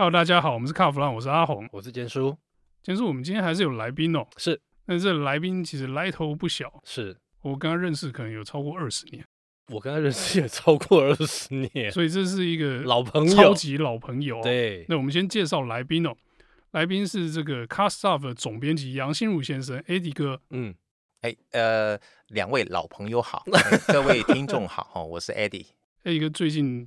Hello，大家好，我们是卡弗朗，我是阿红，我是坚叔。坚叔，我们今天还是有来宾哦。是，那这来宾其实来头不小。是我跟他认识可能有超过二十年，我跟他认识也超过二十年，所以这是一个老朋友，超级老朋友。对，那我们先介绍来宾哦。来宾是这个 Cast.Stuff 的总编辑杨新儒先生，Eddie 哥。嗯，哎，呃，两位老朋友好，各位听众好，哈，我是 Eddie。Eddie 哥最近。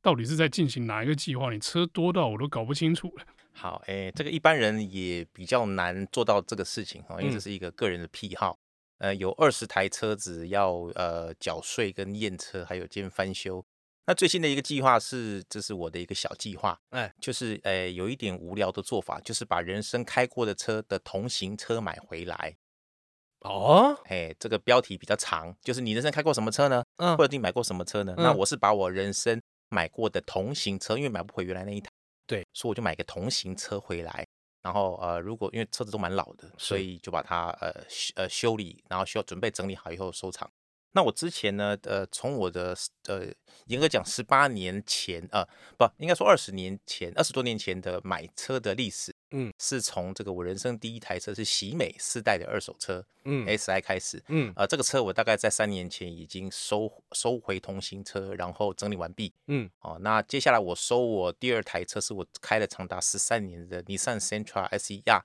到底是在进行哪一个计划？你车多到我都搞不清楚了。好，哎、欸，这个一般人也比较难做到这个事情哈，因为这是一个个人的癖好。嗯、呃，有二十台车子要呃缴税跟验车，还有兼翻修。那最新的一个计划是，这是我的一个小计划，哎，就是呃有一点无聊的做法，就是把人生开过的车的同型车买回来。哦，哎，这个标题比较长，就是你人生开过什么车呢？嗯，或者你买过什么车呢？嗯、那我是把我人生。买过的同型车，因为买不回原来那一台，对，所以我就买个同型车回来。然后呃，如果因为车子都蛮老的，所以就把它呃呃修理，然后需要准备整理好以后收藏。那我之前呢，呃，从我的呃严格讲十八年前，呃，不应该说二十年前，二十多年前的买车的历史。嗯，是从这个我人生第一台车是喜美四代的二手车，嗯，SI 开始，嗯，呃，这个车我大概在三年前已经收收回同型车，然后整理完毕，嗯，哦，那接下来我收我第二台车是我开了长达十三年的尼桑 Sentra SER，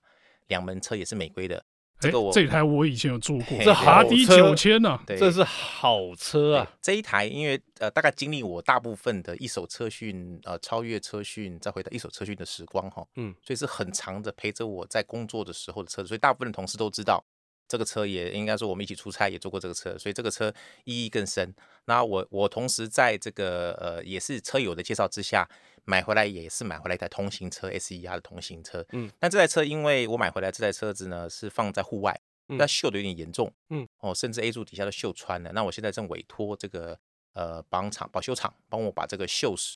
两门车也是美规的。这个我这台我以前有坐过，这哈迪九千呢，这是好车啊！这一台因为呃大概经历我大部分的一手车训，呃超越车训，再回到一手车训的时光哈，嗯，所以是很长的陪着我在工作的时候的车子，所以大部分的同事都知道这个车，也应该说我们一起出差也坐过这个车，所以这个车意义更深。那我我同时在这个呃也是车友的介绍之下。买回来也是买回来一台同型车，SER 的同型车。嗯，但这台车因为我买回来这台车子呢是放在户外，那锈的有点严重。嗯，哦，甚至 A 柱底下都锈穿了。那我现在正委托这个呃保养厂、保修厂帮我把这个锈蚀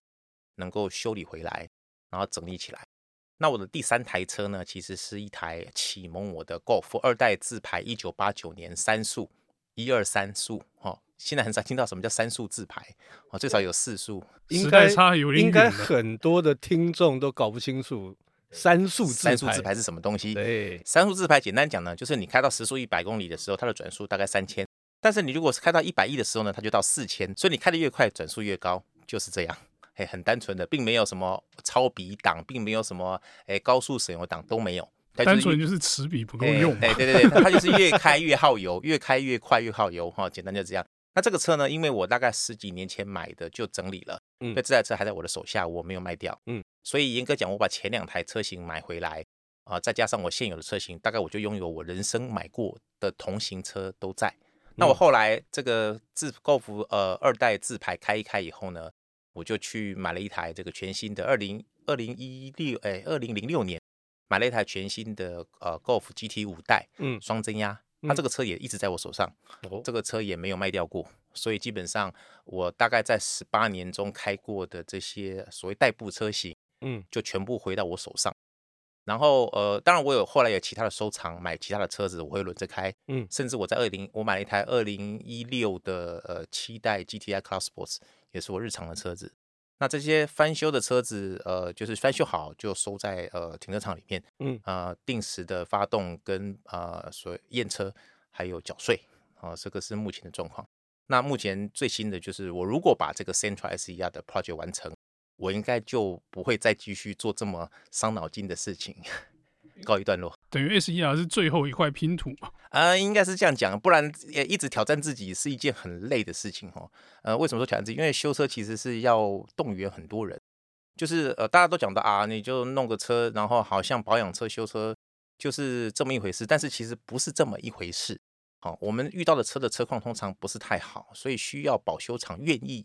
能够修理回来，然后整理起来。那我的第三台车呢，其实是一台启蒙我的 Golf 二代自排，一九八九年三速，一二三速，哦。现在很少听到什么叫三速自排，哦，最少有四速。应该差有点远，应该很多的听众都搞不清楚三速自排，三速自排是什么东西。对，三速自排简单讲呢，就是你开到时速一百公里的时候，它的转速大概三千，但是你如果是开到一百一的时候呢，它就到四千，所以你开的越快，转速越高，就是这样。嘿，很单纯的，并没有什么超比档，并没有什么诶高速省油档都没有。单纯就是齿比不够用。对对对对，它就是越 开越耗油，越开越快越耗油哈，简单就这样。那这个车呢，因为我大概十几年前买的，就整理了，嗯，所以这台车还在我的手下，我没有卖掉，嗯，所以严格讲，我把前两台车型买回来啊、呃，再加上我现有的车型，大概我就拥有我人生买过的同型车都在。那我后来这个自 Golf 呃二代自排开一开以后呢，我就去买了一台这个全新的二零二零一六哎二零零六年买了一台全新的呃 Golf GT 五代，嗯，双增压。它这个车也一直在我手上，嗯、这个车也没有卖掉过，所以基本上我大概在十八年中开过的这些所谓代步车型，嗯，就全部回到我手上。然后呃，当然我有后来有其他的收藏，买其他的车子我会轮着开，嗯，甚至我在二零我买了一台二零一六的呃七代 GTI Club Sports，也是我日常的车子。那这些翻修的车子，呃，就是翻修好就收在呃停车场里面，嗯，呃，定时的发动跟呃所验车，还有缴税，啊、呃，这个是目前的状况。那目前最新的就是，我如果把这个 Central SER 的 project 完成，我应该就不会再继续做这么伤脑筋的事情。告一段落，等于 SER 是最后一块拼图嘛？呃，应该是这样讲，不然也一直挑战自己是一件很累的事情哦。呃，为什么说挑战自己？因为修车其实是要动员很多人，就是呃，大家都讲的啊，你就弄个车，然后好像保养车、修车就是这么一回事，但是其实不是这么一回事。好、我们遇到的车的车况通常不是太好，所以需要保修厂愿意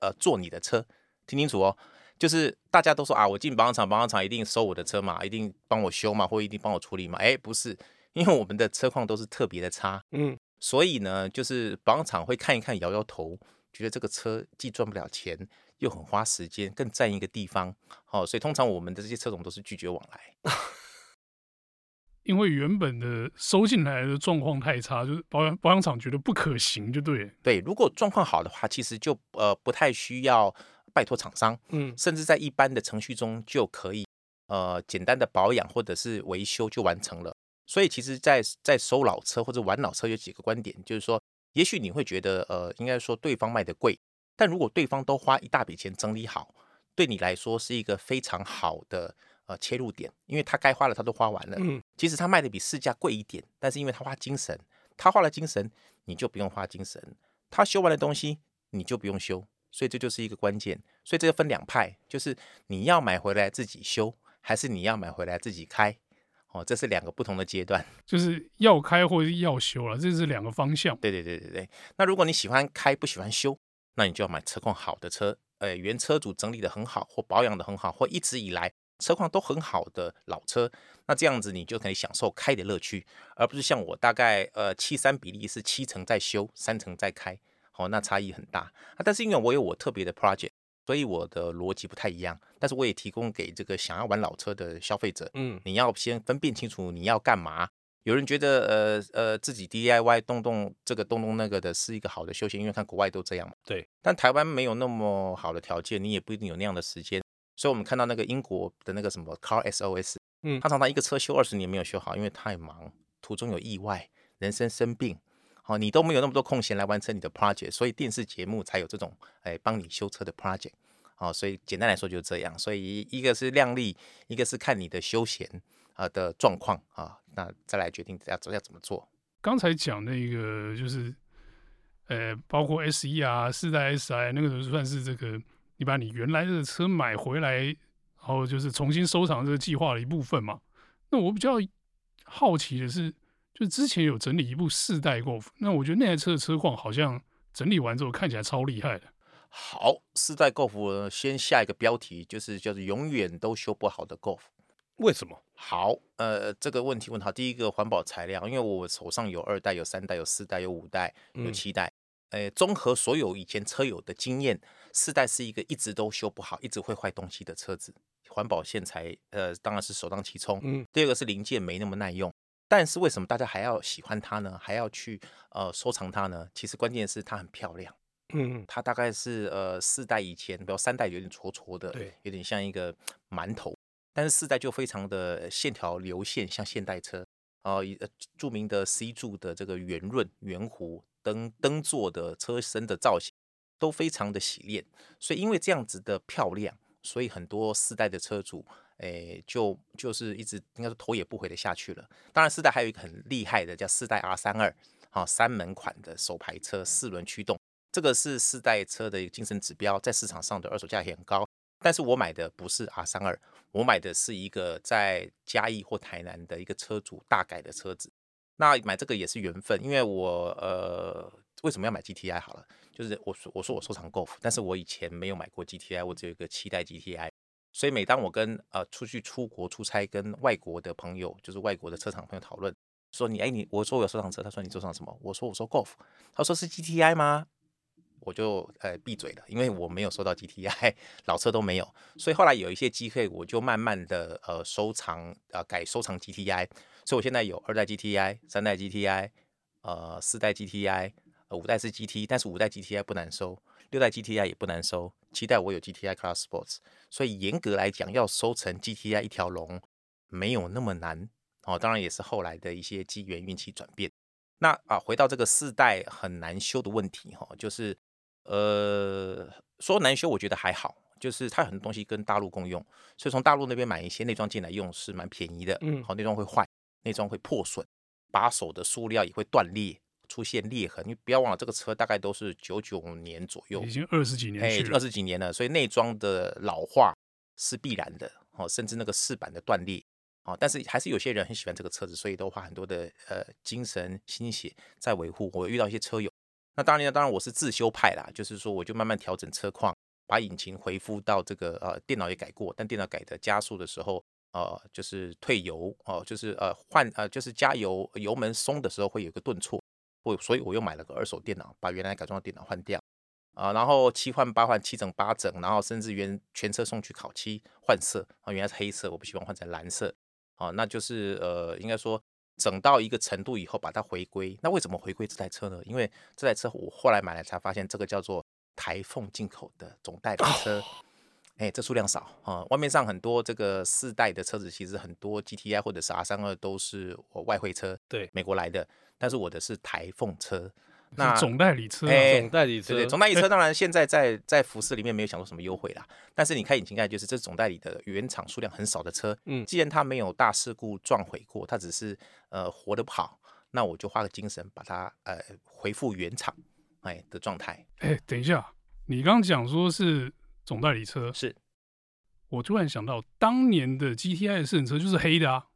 呃做你的车，听清楚哦。就是大家都说啊，我进保养厂，保养厂一定收我的车嘛，一定帮我修嘛，或一定帮我处理嘛。哎，不是，因为我们的车况都是特别的差，嗯，所以呢，就是保养厂会看一看，摇摇头，觉得这个车既赚不了钱，又很花时间，更占一个地方。好、哦，所以通常我们的这些车种都是拒绝往来，因为原本的收进来的状况太差，就是保养保养厂觉得不可行，就对。对，如果状况好的话，其实就呃不太需要。拜托厂商，嗯，甚至在一般的程序中就可以，呃，简单的保养或者是维修就完成了。所以其实在，在在收老车或者玩老车有几个观点，就是说，也许你会觉得，呃，应该说对方卖的贵，但如果对方都花一大笔钱整理好，对你来说是一个非常好的呃切入点，因为他该花的他都花完了，嗯，即使他卖的比市价贵一点，但是因为他花精神，他花了精神，你就不用花精神，他修完的东西你就不用修，所以这就是一个关键，所以这个分两派，就是你要买回来自己修，还是你要买回来自己开。哦，这是两个不同的阶段，就是要开或者要修了，这是两个方向。对对对对对。那如果你喜欢开不喜欢修，那你就要买车况好的车，呃，原车主整理的很好，或保养的很好，或一直以来车况都很好的老车。那这样子你就可以享受开的乐趣，而不是像我大概呃七三比例是七成在修，三成在开。好，那差异很大。啊，但是因为我有我特别的 project。所以我的逻辑不太一样，但是我也提供给这个想要玩老车的消费者，嗯，你要先分辨清楚你要干嘛。有人觉得呃呃自己 DIY 动动这个动动那个的是一个好的休闲，因为看国外都这样嘛。对，但台湾没有那么好的条件，你也不一定有那样的时间。所以我们看到那个英国的那个什么 Car SOS，嗯，他常常一个车修二十年没有修好，因为太忙，途中有意外，人生生病。哦，你都没有那么多空闲来完成你的 project，所以电视节目才有这种哎帮你修车的 project。哦，所以简单来说就是这样。所以一个是量力，一个是看你的休闲啊的状况啊，那再来决定要要怎么做。刚才讲那个就是，呃，包括 S E 啊，四代 S I 那个算是这个，你把你原来的车买回来，然后就是重新收藏这个计划的一部分嘛。那我比较好奇的是。就之前有整理一部四代 Golf，那我觉得那台车的车况好像整理完之后看起来超厉害的。好，四代 Golf 先下一个标题就是叫做永远都修不好的 Golf。为什么？好，呃，这个问题问好。第一个环保材料，因为我手上有二代、有三代、有四代、有五代、有七代，呃、嗯，综合所有以前车友的经验，四代是一个一直都修不好、一直会坏东西的车子。环保线材，呃，当然是首当其冲。嗯。第二个是零件没那么耐用。但是为什么大家还要喜欢它呢？还要去呃收藏它呢？其实关键是它很漂亮。嗯，它大概是呃四代以前，比如三代有点戳戳的，对，有点像一个馒头。但是四代就非常的线条流线，像现代车。呃，著名的 C 柱的这个圆润圆弧灯灯座的车身的造型都非常的洗练。所以因为这样子的漂亮，所以很多四代的车主。诶，就就是一直应该说头也不回的下去了。当然，四代还有一个很厉害的，叫四代 R 三二，好，三门款的手排车，四轮驱动，这个是四代车的一个精神指标，在市场上的二手价也很高。但是我买的不是 R 三二，我买的是一个在嘉义或台南的一个车主大改的车子。那买这个也是缘分，因为我呃为什么要买 GTI 好了，就是我我说我收藏 Golf，但是我以前没有买过 GTI，我只有一个七代 GTI。所以每当我跟呃出去出国出差，跟外国的朋友，就是外国的车厂朋友讨论，说你哎你，我说我有收藏车，他说你收藏什么？我说我说 Golf，他说是 GTI 吗？我就呃闭嘴了，因为我没有收到 GTI，老车都没有。所以后来有一些机会，我就慢慢的呃收藏呃改收藏 GTI，所以我现在有二代 GTI、三代 GTI、呃四代 GTI、呃五代是 GT，但是五代 GTI 不难收。六代 GTI 也不难收，期待我有 GTI Class Sports，所以严格来讲，要收成 GTI 一条龙没有那么难哦。当然也是后来的一些机缘运气转变。那啊，回到这个四代很难修的问题哈，就是呃说难修，我觉得还好，就是它很多东西跟大陆共用，所以从大陆那边买一些内装进来用是蛮便宜的。嗯，好，内装会坏，内装会破损，把手的塑料也会断裂。出现裂痕，你不要忘了，这个车大概都是九九年左右，已经二十几年，哎，二十几年了，所以内装的老化是必然的，哦，甚至那个饰板的断裂，哦，但是还是有些人很喜欢这个车子，所以都花很多的呃精神心血在维护。我遇到一些车友，那当然呢，当然我是自修派啦，就是说我就慢慢调整车况，把引擎恢复到这个呃电脑也改过，但电脑改的加速的时候，呃，就是退油哦，就是呃换呃就是加油油门松的时候会有一个顿挫。我所以我又买了个二手电脑，把原来改装的电脑换掉啊，然后七换八换七整八整，然后甚至原全车送去烤漆换色啊，原来是黑色，我不希望换成蓝色啊，那就是呃应该说整到一个程度以后把它回归。那为什么回归这台车呢？因为这台车我后来买来才发现，这个叫做台台凤进口的总代理车。哎、欸，这数量少啊、嗯，外面上很多这个四代的车子，其实很多 GTI 或者是 R 三二都是我外汇车，对，美国来的，但是我的是台凤车，那总代理车、啊，欸、总代理车，对，对，总代理车当然现在在在福斯里面没有享受什么优惠啦，但是你开引擎盖就是这总代理的原厂数量很少的车，嗯，既然它没有大事故撞毁过，它只是呃活得不好，那我就花个精神把它呃恢复原厂哎的状态。哎、欸，等一下，你刚刚讲说是。总代理车是，我突然想到，当年的 GTI 的试乘车就是黑的啊。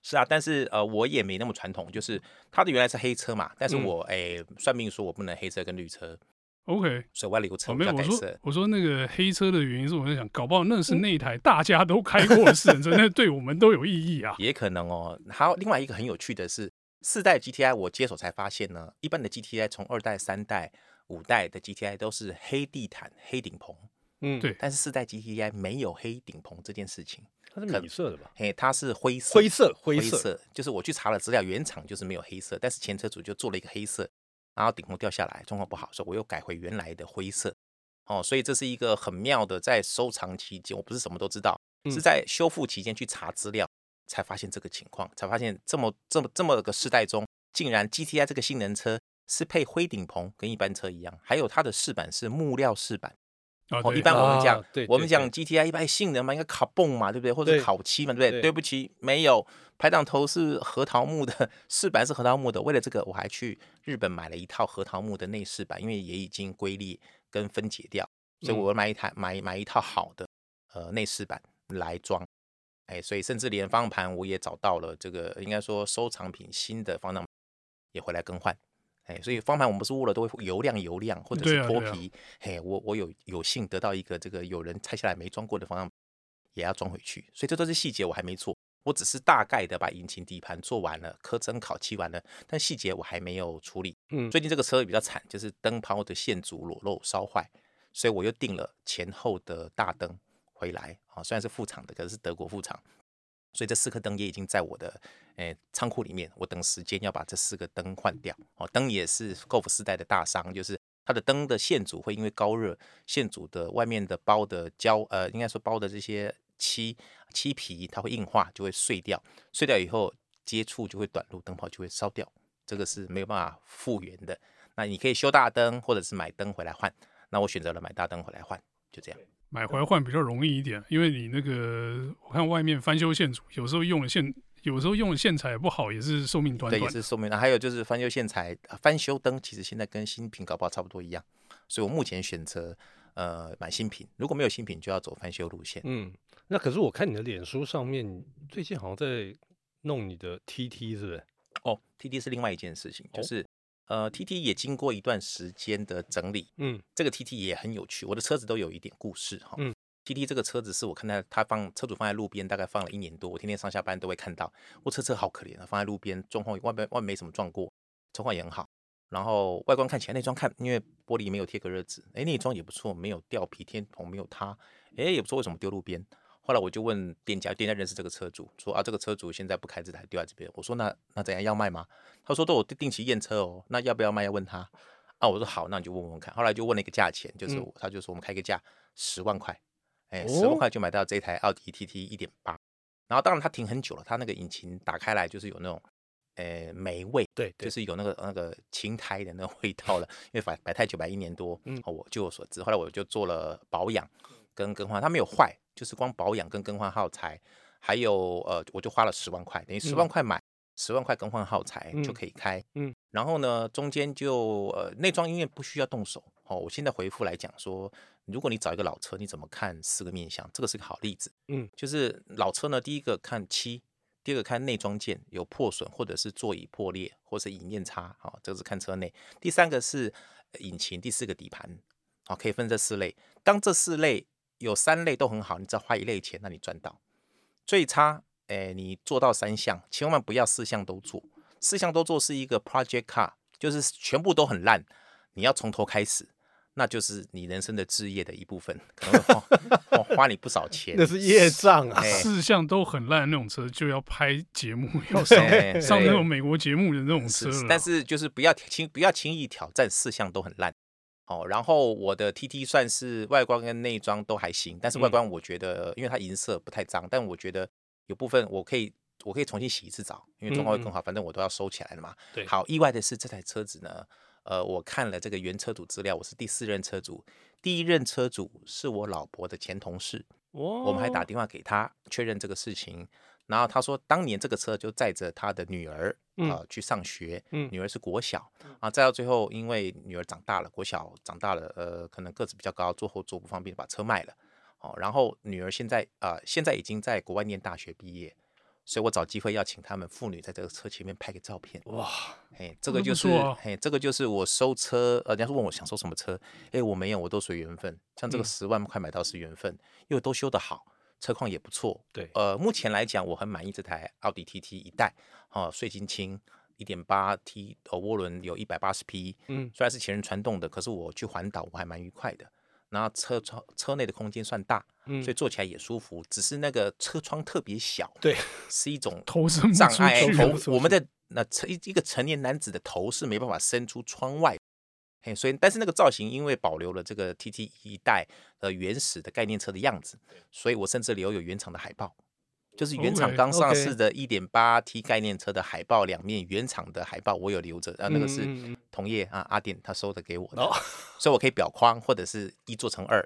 是啊，但是呃，我也没那么传统，就是它的原来是黑车嘛，但是我哎、嗯欸，算命说我不能黑车跟绿车。OK，所以我要留车。没有，我说我说那个黑车的原因是我在想，搞不好那是那一台大家都开过的试乘车，那对我们都有意义啊。也可能哦。还有另外一个很有趣的是，四代 GTI 我接手才发现呢，一般的 GTI 从二代、三代。五代的 GTI 都是黑地毯、黑顶棚，嗯，对。但是四代 GTI 没有黑顶棚这件事情，它是米色的吧？嘿，它是灰色，灰色，灰色。就是我去查了资料，原厂就是没有黑色，但是前车主就做了一个黑色，然后顶棚掉下来，状况不好，所以我又改回原来的灰色。哦，所以这是一个很妙的，在收藏期间，我不是什么都知道，嗯、是在修复期间去查资料，才发现这个情况，才发现这么这么这么个世代中，竟然 GTI 这个性能车。是配灰顶棚，跟一般车一样，还有它的饰板是木料饰板。哦，一般我们讲，啊、我们讲 GTI 一般性能嘛，应该烤泵嘛，对不对？或者烤漆嘛，对不对？对不起，没有，排挡头是核桃木的，饰板是核桃木的。为了这个，我还去日本买了一套核桃木的内饰板，因为也已经龟裂跟分解掉，所以我买一台、嗯、买买一套好的呃内饰板来装。哎，所以甚至连方向盘我也找到了，这个应该说收藏品新的方向盘也回来更换。哎，所以方盘我们不是握了都会油亮油亮，或者是脱皮。啊啊、嘿，我我有有幸得到一个这个有人拆下来没装过的方向盘，也要装回去。所以这都是细节，我还没做，我只是大概的把引擎底盘做完了，磕针烤漆完了，但细节我还没有处理。嗯，最近这个车比较惨，就是灯泡的线组裸露烧坏，所以我又订了前后的大灯回来啊，虽然是副厂的，可是是德国副厂。所以这四颗灯也已经在我的诶仓库里面，我等时间要把这四个灯换掉。哦，灯也是 Golf 四代的大伤，就是它的灯的线组会因为高热，线组的外面的包的胶呃，应该说包的这些漆漆皮，它会硬化，就会碎掉。碎掉以后接触就会短路，灯泡就会烧掉，这个是没有办法复原的。那你可以修大灯，或者是买灯回来换。那我选择了买大灯回来换，就这样。买回来换比较容易一点，因为你那个我看外面翻修线组，有时候用的线，有时候用的线材也不好，也是寿命短短。对，也是寿命。还有就是翻修线材，翻修灯其实现在跟新品搞不好差不多一样，所以我目前选择呃买新品，如果没有新品就要走翻修路线。嗯，那可是我看你的脸书上面最近好像在弄你的 TT 是不是？哦，TT 是另外一件事情，就是。呃，T T 也经过一段时间的整理，嗯，这个 T T 也很有趣，我的车子都有一点故事哈。嗯，T T 这个车子是我看到他放车主放在路边，大概放了一年多，我天天上下班都会看到。我车车好可怜啊，放在路边，状况外面外面没什么撞过，车况也很好。然后外观看起来内装看，因为玻璃没有贴隔热纸，哎，内装也不错，没有掉皮，天棚没有塌，哎，也不错，为什么丢路边？后来我就问店家，店家认识这个车主，说啊，这个车主现在不开这台，丢在这边。我说那那怎样要卖吗？他说都有定期验车哦，那要不要卖？要问他啊。我说好，那你就问问看。后来就问了一个价钱，就是、嗯、他就说我们开个价十万块，哎，十万块就买到这台奥迪 TT 一点八。然后当然它停很久了，它那个引擎打开来就是有那种呃霉味，对，对，就是有那个那个青苔的那个味道了，因为摆摆太久，摆一年多。嗯，我据我所知，后来我就做了保养跟更换，它没有坏。就是光保养跟更换耗材，还有呃，我就花了十万块，等于十万块买十、嗯、万块更换耗材就可以开。嗯，嗯然后呢，中间就呃内装因为不需要动手哦。我现在回复来讲说，如果你找一个老车，你怎么看四个面相？这个是个好例子。嗯，就是老车呢，第一个看漆，第二个看内装件有破损或者是座椅破裂或者是引面差，好、哦，这个是看车内。第三个是引擎，第四个底盘，好、哦，可以分这四类。当这四类。有三类都很好，你只要花一类钱，那你赚到。最差，哎，你做到三项，千万不要四项都做。四项都做是一个 project car，就是全部都很烂，你要从头开始，那就是你人生的置业的一部分，可能会花花你不少钱。那是业障啊！四项都很烂的那种车，就要拍节目，要 上上那种美国节目的那种车。但是就是不要轻不要轻易挑战四项都很烂。哦，然后我的 TT 算是外观跟内装都还行，但是外观我觉得，因为它银色不太脏，但我觉得有部分我可以我可以重新洗一次澡，因为状况会更好。反正我都要收起来了嘛。对。好，意外的是这台车子呢，呃，我看了这个原车主资料，我是第四任车主，第一任车主是我老婆的前同事，我们还打电话给他确认这个事情。然后他说，当年这个车就载着他的女儿啊、呃、去上学，嗯、女儿是国小啊，再到最后，因为女儿长大了，国小长大了，呃，可能个子比较高，坐后座不方便，把车卖了，哦，然后女儿现在啊、呃，现在已经在国外念大学毕业，所以我找机会要请他们妇女在这个车前面拍个照片。哇，哎，这个就是，哎，这个就是我收车，呃，人家说问我想收什么车，哎，我没有，我都随缘分，像这个十万块买到是缘分，因为都修得好。车况也不错，对，呃，目前来讲我很满意这台奥迪 TT 一代，哦，税金轻，一点八 T，呃，涡轮有一百八十匹，嗯，虽然是前人传动的，可是我去环岛我还蛮愉快的。然后车窗车内的空间算大，嗯，所以坐起来也舒服，只是那个车窗特别小，对，是一种 头障碍，头我们的那成一一个成年男子的头是没办法伸出窗外。嘿，所以但是那个造型，因为保留了这个 TT 一代的原始的概念车的样子，所以我甚至留有原厂的海报，就是原厂刚上市的 1.8T 概念车的海报，两面原厂的海报我有留着，啊，那个是同业啊阿典他收的给我的，所以我可以裱框或者是一做成二。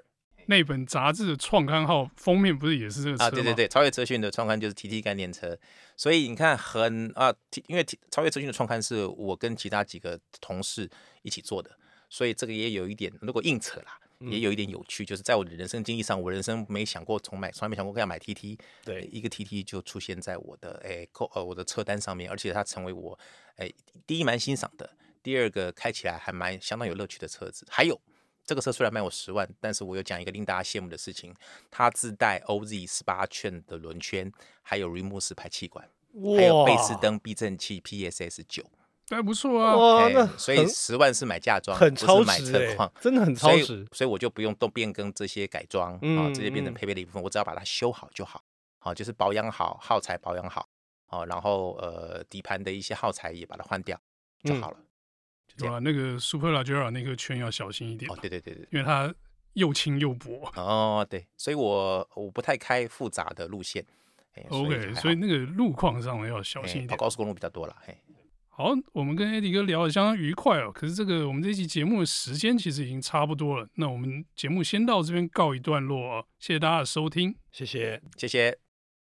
那本杂志的创刊号封面不是也是这个？啊，对对对，超越车讯的创刊就是 TT 概念车，所以你看很啊，因为超越车讯的创刊是我跟其他几个同事一起做的。所以这个也有一点，如果硬扯啦，也有一点有趣，嗯、就是在我的人生经历上，我人生没想过从买，从来没想过要买 TT，对，一个 TT 就出现在我的诶购呃我的车单上面，而且它成为我诶第一蛮欣赏的，第二个开起来还蛮相当有乐趣的车子。还有这个车虽然卖我十万，但是我有讲一个令大家羡慕的事情，它自带 OZ 十八圈的轮圈，还有 Remus 式排气管，还有贝斯登避震器 PSS 九。还不错啊，哇，那所以十万是买嫁妆，很超值，买车况，真的很超值，所以我就不用都变更这些改装啊，这些变成配备的一部分，我只要把它修好就好，好就是保养好，耗材保养好，好，然后呃底盘的一些耗材也把它换掉就好了。对吧？那个 Superleggera 那个圈要小心一点，哦，对对对对，因为它又轻又薄。哦，对，所以我我不太开复杂的路线。OK，所以那个路况上要小心一点，跑高速公路比较多了，嘿。好，我们跟 Eddie 哥聊的相当愉快哦。可是这个我们这期节目的时间其实已经差不多了，那我们节目先到这边告一段落哦。谢谢大家的收听，谢谢，谢谢。